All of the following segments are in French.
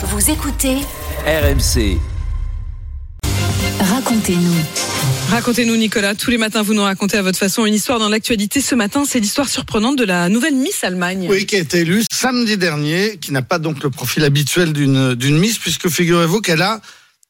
Vous écoutez RMC. Racontez-nous. Racontez-nous Nicolas, tous les matins vous nous racontez à votre façon une histoire dans l'actualité. Ce matin, c'est l'histoire surprenante de la nouvelle Miss Allemagne. Oui, qui a été élue samedi dernier, qui n'a pas donc le profil habituel d'une d'une Miss, puisque figurez-vous qu'elle a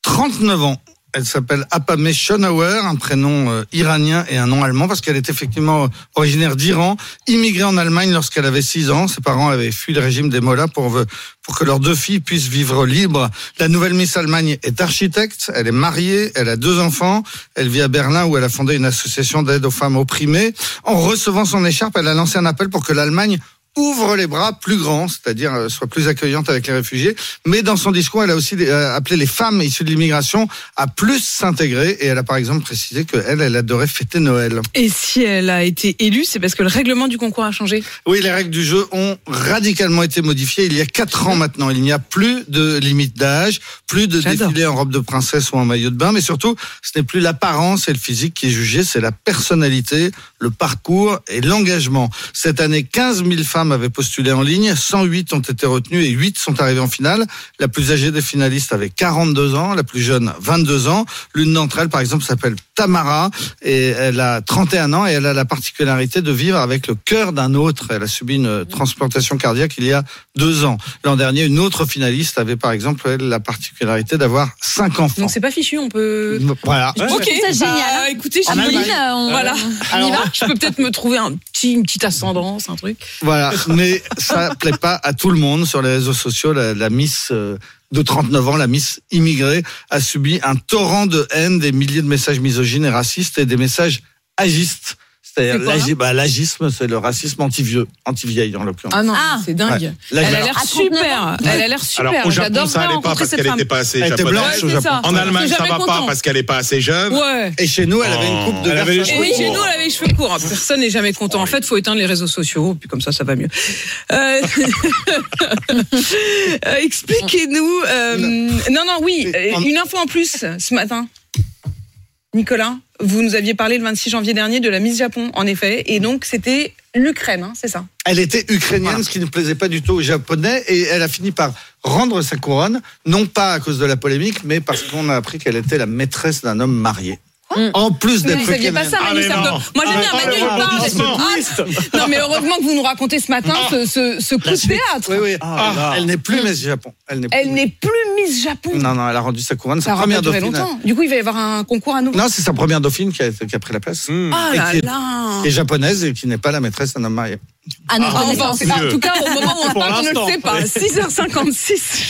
39 ans. Elle s'appelle Apameh Schonauer, un prénom euh, iranien et un nom allemand, parce qu'elle est effectivement originaire d'Iran, immigrée en Allemagne lorsqu'elle avait 6 ans. Ses parents avaient fui le régime des Mollahs pour, pour que leurs deux filles puissent vivre libres. La nouvelle Miss Allemagne est architecte, elle est mariée, elle a deux enfants, elle vit à Berlin où elle a fondé une association d'aide aux femmes opprimées. En recevant son écharpe, elle a lancé un appel pour que l'Allemagne ouvre les bras plus grands, c'est-à-dire euh, soit plus accueillante avec les réfugiés. Mais dans son discours, elle a aussi euh, appelé les femmes issues de l'immigration à plus s'intégrer. Et elle a par exemple précisé qu'elle, elle adorait fêter Noël. Et si elle a été élue, c'est parce que le règlement du concours a changé. Oui, les règles du jeu ont radicalement été modifiées il y a quatre ans maintenant. Il n'y a plus de limite d'âge, plus de défilé en robe de princesse ou en maillot de bain, mais surtout, ce n'est plus l'apparence et le physique qui est jugé, c'est la personnalité, le parcours et l'engagement. Cette année, 15 000 femmes avaient postulé en ligne, 108 ont été retenues et 8 sont arrivées en finale. La plus âgée des finalistes avait 42 ans, la plus jeune 22 ans. L'une d'entre elles, par exemple, s'appelle Tamara et elle a 31 ans et elle a la particularité de vivre avec le cœur d'un autre. Elle a subi une transplantation cardiaque il y a deux ans. L'an dernier, une autre finaliste avait par exemple elle, la particularité d'avoir cinq enfants. Donc c'est pas fichu, on peut. Voilà. Ok, ça, génial, Bah, hein. écoutez, En j'imagine, Allemagne, euh, on- voilà. Alors- On y va Je peux peut-être me trouver un petit, une petite ascendance, un truc. Voilà, mais ça plaît pas à tout le monde sur les réseaux sociaux. La, la Miss euh, de 39 ans, la Miss immigrée, a subi un torrent de haine, des milliers de messages misogynes et racistes et des messages agistes. C'est l'agi- bah, l'agisme, c'est le racisme anti-vieux, anti-vieille en l'occurrence. Ah non, Ah. c'est dingue. Elle a l'air à 39 super. Elle a l'air super. Alors au Japon, J'adorerais ça allait pas rencontrer parce cette qu'elle femme. n'était pas assez Elle était japonaise. blanche Ouais, au c'est Japon. ça. En Allemagne, ça jamais va pas content. parce qu'elle est pas assez jeune. Ouais. Et chez nous, elle avait une coupe de Elle avait les verre Et oui, cheveux chez courts. nous, elle avait les cheveux courts. Personne n'est jamais content. En fait, faut éteindre les réseaux sociaux, puis comme ça, ça va mieux. Euh, euh, Expliquez-nous. euh, Non, non, oui, euh, une info en plus ce matin. Nicolas, vous nous aviez parlé le 26 janvier dernier de la Miss Japon, en effet, et donc c'était l'Ukraine, hein, c'est ça Elle était ukrainienne, ce qui ne plaisait pas du tout aux Japonais, et elle a fini par rendre sa couronne, non pas à cause de la polémique, mais parce qu'on a appris qu'elle était la maîtresse d'un homme marié. En plus Mais d'être vous saviez pas ça, Ah, Manu non. Moi, j'aime bien Ah, Manu, le il parle. Ah, Non, mais heureusement que vous nous racontez ce matin ce, ce, ce coup de théâtre. Oui, oui. Ah, elle n'est plus Miss Japon. Elle n'est plus. Elle n'est plus Miss Japon. Non, non, elle a rendu sa couronne, Ça sa première dauphine. longtemps. Du coup, il va y avoir un concours à nouveau. Non, c'est sa première dauphine qui a, qui a pris la place. Ah Et là qui est- là Qui est japonaise et qui n'est pas la maîtresse d'un homme marié. Ah non, Ah, En tout cas, au moment où on parle, on ne le sait pas. 6h56.